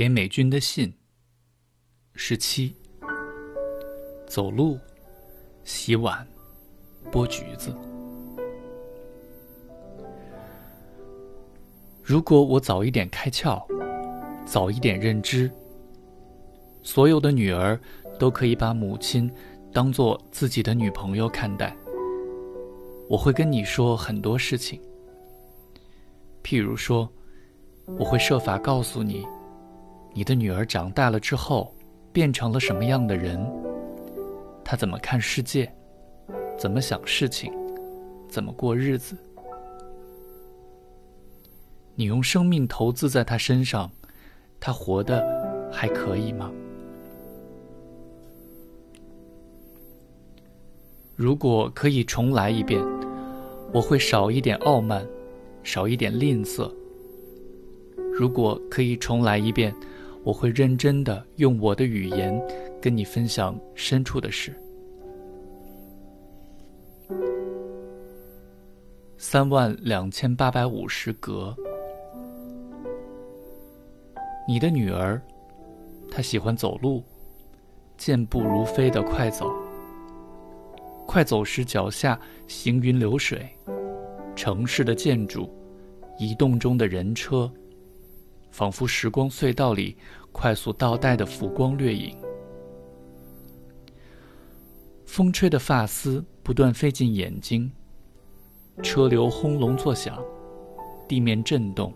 给美军的信。十七。走路，洗碗，剥橘子。如果我早一点开窍，早一点认知，所有的女儿都可以把母亲当做自己的女朋友看待。我会跟你说很多事情，譬如说，我会设法告诉你，你的女儿长大了之后变成了什么样的人，她怎么看世界，怎么想事情，怎么过日子。你用生命投资在她身上，她活得还可以吗？如果可以重来一遍，我会少一点傲慢，少一点吝啬。如果可以重来一遍，我会认真的用我的语言跟你分享深处的事。三万两千八百五十格。你的女儿，她喜欢走路，健步如飞的快走。快走时脚下行云流水，城市的建筑，移动中的人车，仿佛时光隧道里快速倒带的浮光掠影。风吹的发丝不断飞进眼睛，车流轰隆作响，地面震动。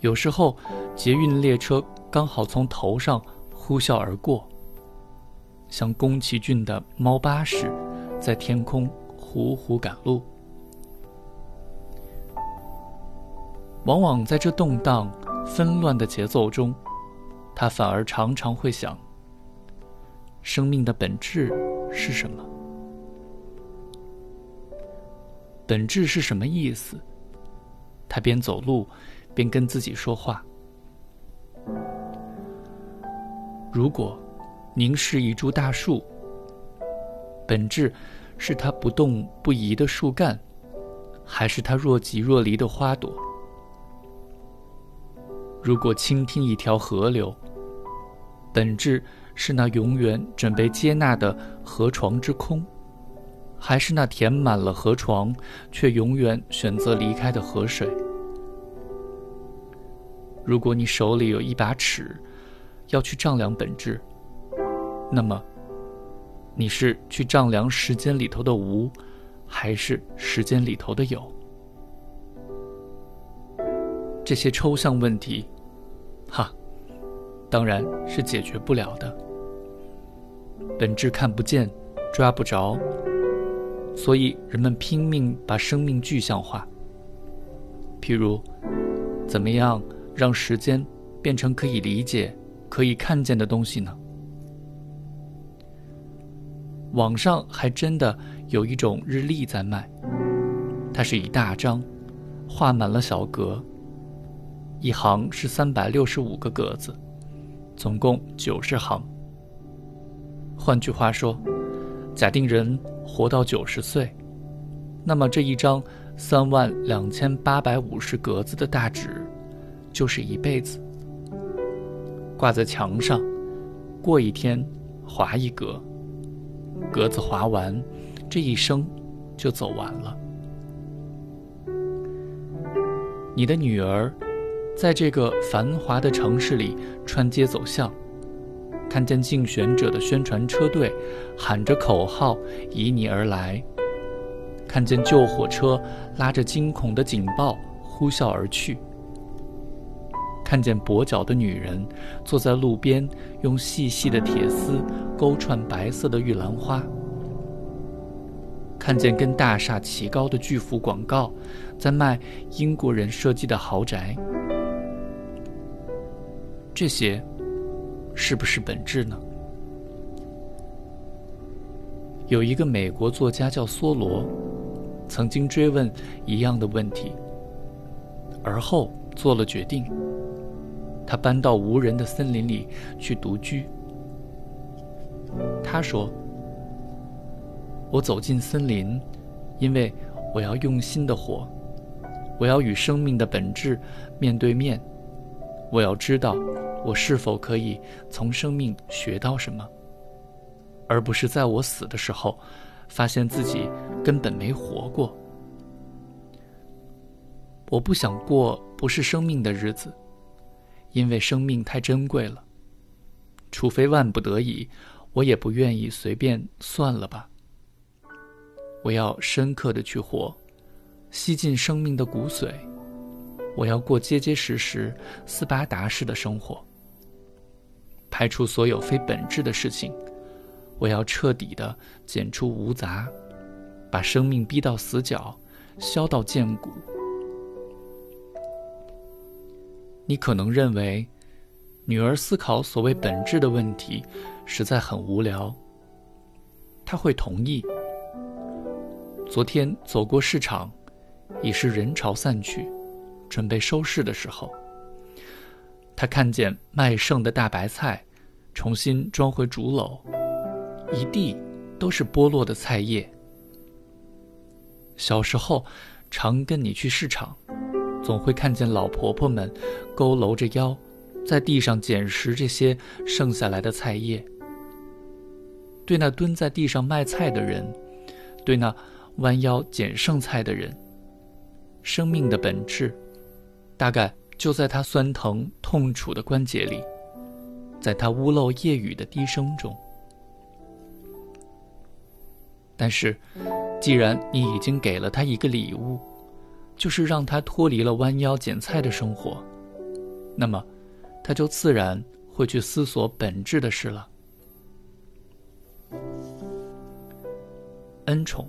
有时候，捷运列车刚好从头上呼啸而过，像宫崎骏的猫巴士，在天空呼呼赶路。往往在这动荡纷乱的节奏中，他反而常常会想：生命的本质是什么？本质是什么意思？他边走路。边跟自己说话。如果凝视一株大树，本质是它不动不移的树干，还是它若即若离的花朵？如果倾听一条河流，本质是那永远准备接纳的河床之空，还是那填满了河床却永远选择离开的河水？如果你手里有一把尺，要去丈量本质，那么，你是去丈量时间里头的无，还是时间里头的有？这些抽象问题，当然是解决不了的。本质看不见，抓不着，所以人们拼命把生命具象化。譬如，怎么样？让时间变成可以理解、可以看见的东西呢？网上还真的有一种日历在卖，它是一大张，画满了小格，一行是三百六十五个格子，总共九十行。换句话说，假定人活到九十岁，那么这一张三万两千八百五十格子的大纸。就是一辈子，挂在墙上，过一天划一格，格子划完，这一生就走完了。你的女儿在这个繁华的城市里穿街走巷，看见竞选者的宣传车队喊着口号以你而来，看见救火车拉着惊恐的警报呼啸而去。看见跛脚的女人坐在路边，用细细的铁丝勾串白色的玉兰花；看见跟大厦齐高的巨幅广告，在卖英国人设计的豪宅。这些，是不是本质呢？有一个美国作家叫梭罗，曾经追问一样的问题，而后做了决定。他搬到无人的森林里去独居。他说：“我走进森林，因为我要用心的活，我要与生命的本质面对面，我要知道，我是否可以从生命学到什么，而不是在我死的时候，发现自己根本没活过。我不想过不是生命的日子，因为生命太珍贵了。除非万不得已，我也不愿意随便算了吧。我要深刻的去活，吸进生命的骨髓。我要过结结实实斯巴达式的生活，排除所有非本质的事情。我要彻底的剪除无杂，把生命逼到死角，削到见骨。你可能认为，女儿思考所谓本质的问题，实在很无聊。她会同意。昨天走过市场，已是人潮散去，准备收市的时候。他看见卖剩的大白菜，重新装回竹篓，一地都是剥落的菜叶。小时候，常跟你去市场，总会看见老婆婆们佝偻着腰，在地上捡拾这些剩下来的菜叶。对那蹲在地上卖菜的人，对那……弯腰捡剩菜的人，生命的本质，大概就在他酸疼痛楚的关节里，在他屋漏夜雨的低声中。但是，既然你已经给了他一个礼物，就是让他脱离了弯腰捡菜的生活，那么，他就自然会去思索本质的事了。恩宠。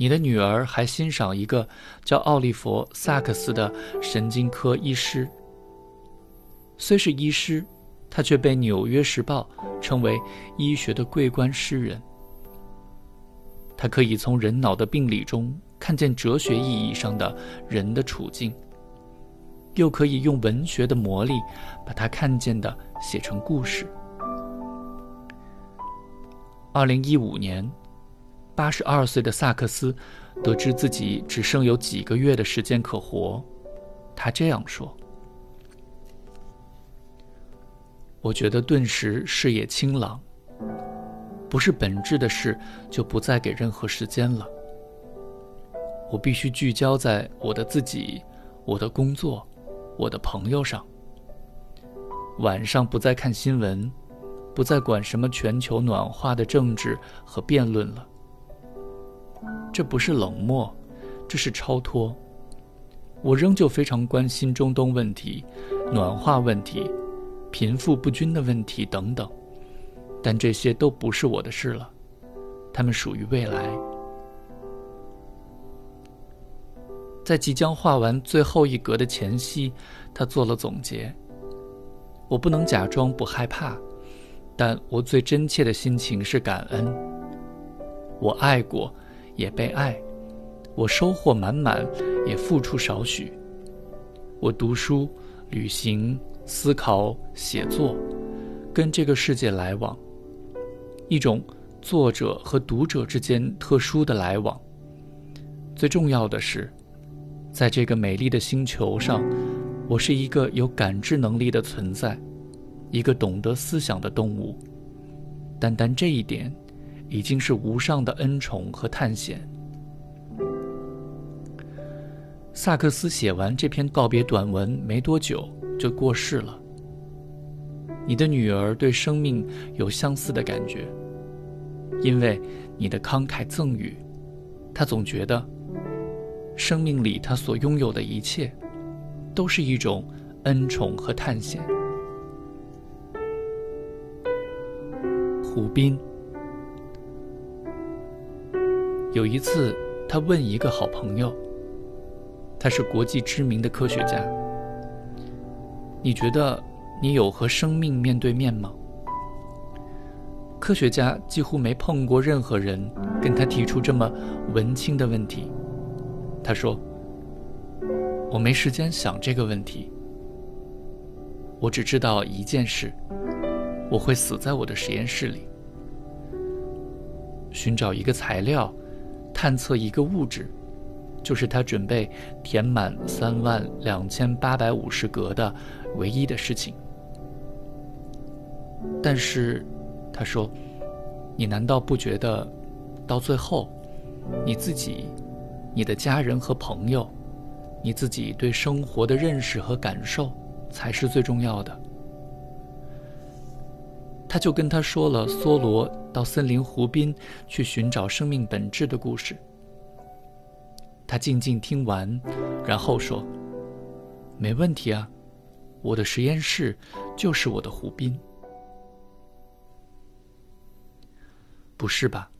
你的女儿还欣赏一个叫奥利弗·萨克斯的神经科医师。虽是医师，他却被《纽约时报》称为医学的桂冠诗人。他可以从人脑的病理中看见哲学意义上的人的处境，又可以用文学的魔力把他看见的写成故事。二零一五年。八十二岁的萨克斯得知自己只剩有几个月的时间可活，他这样说：“我觉得顿时视野清朗，不是本质的事就不再给任何时间了。我必须聚焦在我的自己、我的工作、我的朋友上。晚上不再看新闻，不再管什么全球暖化的政治和辩论了。”这不是冷漠，这是超脱。我仍旧非常关心中东问题、暖化问题、贫富不均的问题等等，但这些都不是我的事了，他们属于未来。在即将画完最后一格的前夕，他做了总结。我不能假装不害怕，但我最真切的心情是感恩。我爱过。也被爱，我收获满满，也付出少许。我读书、旅行、思考、写作，跟这个世界来往，一种作者和读者之间特殊的来往。最重要的是，在这个美丽的星球上，我是一个有感知能力的存在，一个懂得思想的动物。单单这一点。已经是无上的恩宠和探险。萨克斯写完这篇告别短文没多久就过世了。你的女儿对生命有相似的感觉，因为你的慷慨赠予，她总觉得，生命里她所拥有的一切，都是一种恩宠和探险。湖滨。有一次，他问一个好朋友，他是国际知名的科学家：“你觉得你有和生命面对面吗？”科学家几乎没碰过任何人跟他提出这么文青的问题。他说：“我没时间想这个问题。我只知道一件事：我会死在我的实验室里，寻找一个材料。”探测一个物质，就是他准备填满三万两千八百五十格的唯一的事情。但是，他说：“你难道不觉得，到最后，你自己、你的家人和朋友，你自己对生活的认识和感受，才是最重要的？”他就跟他说了梭罗到森林湖边去寻找生命本质的故事。他静静听完，然后说：“没问题啊，我的实验室就是我的湖滨。”不是吧？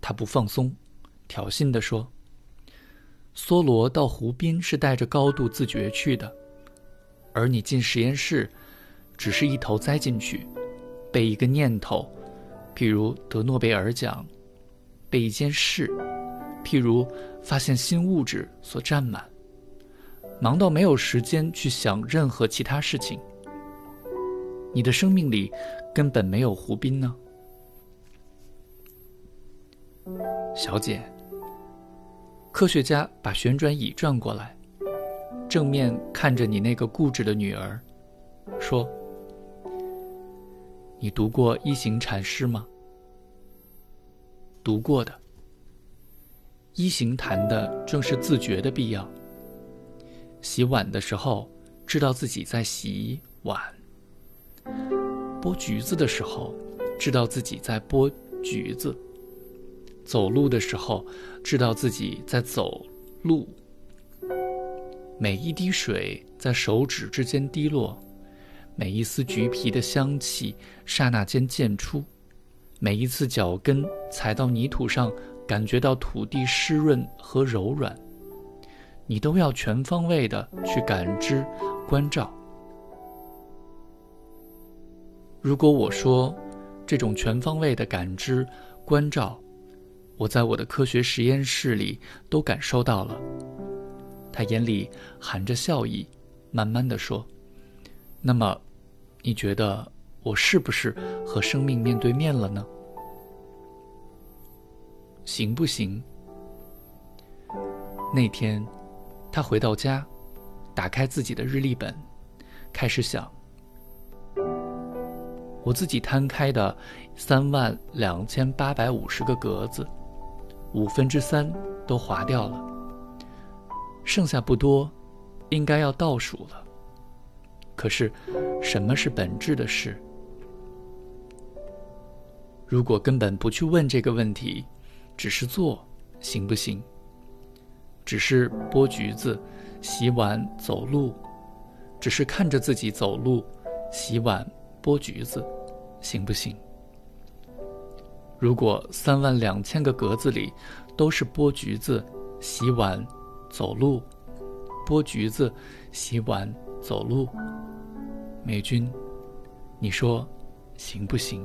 他不放松，挑衅地说：“梭罗到湖滨是带着高度自觉去的，而你进实验室，只是一头栽进去。”被一个念头，譬如得诺贝尔奖，被一件事，譬如发现新物质所占满，忙到没有时间去想任何其他事情。你的生命里根本没有湖滨呢，小姐。科学家把旋转椅转过来，正面看着你那个固执的女儿，说。你读过一行禅师吗？读过的。一行谈的正是自觉的必要。洗碗的时候，知道自己在洗碗；剥橘子的时候，知道自己在剥橘子；走路的时候，知道自己在走路。每一滴水在手指之间滴落。每一丝橘皮的香气，刹那间溅出；每一次脚跟踩到泥土上，感觉到土地湿润和柔软，你都要全方位的去感知、关照。如果我说这种全方位的感知、关照，我在我的科学实验室里都感受到了，他眼里含着笑意，慢慢的说：“那么。”你觉得我是不是和生命面对面了呢？行不行？那天，他回到家，打开自己的日历本，开始想：我自己摊开的三万两千八百五十个格子，五分之三都划掉了，剩下不多，应该要倒数了。可是，什么是本质的事？如果根本不去问这个问题，只是做，行不行？只是剥橘子、洗碗、走路，只是看着自己走路、洗碗、剥橘子，行不行？如果三万两千个格子里都是剥橘子、洗碗、走路、剥橘子、洗碗、走路。美军，你说行不行？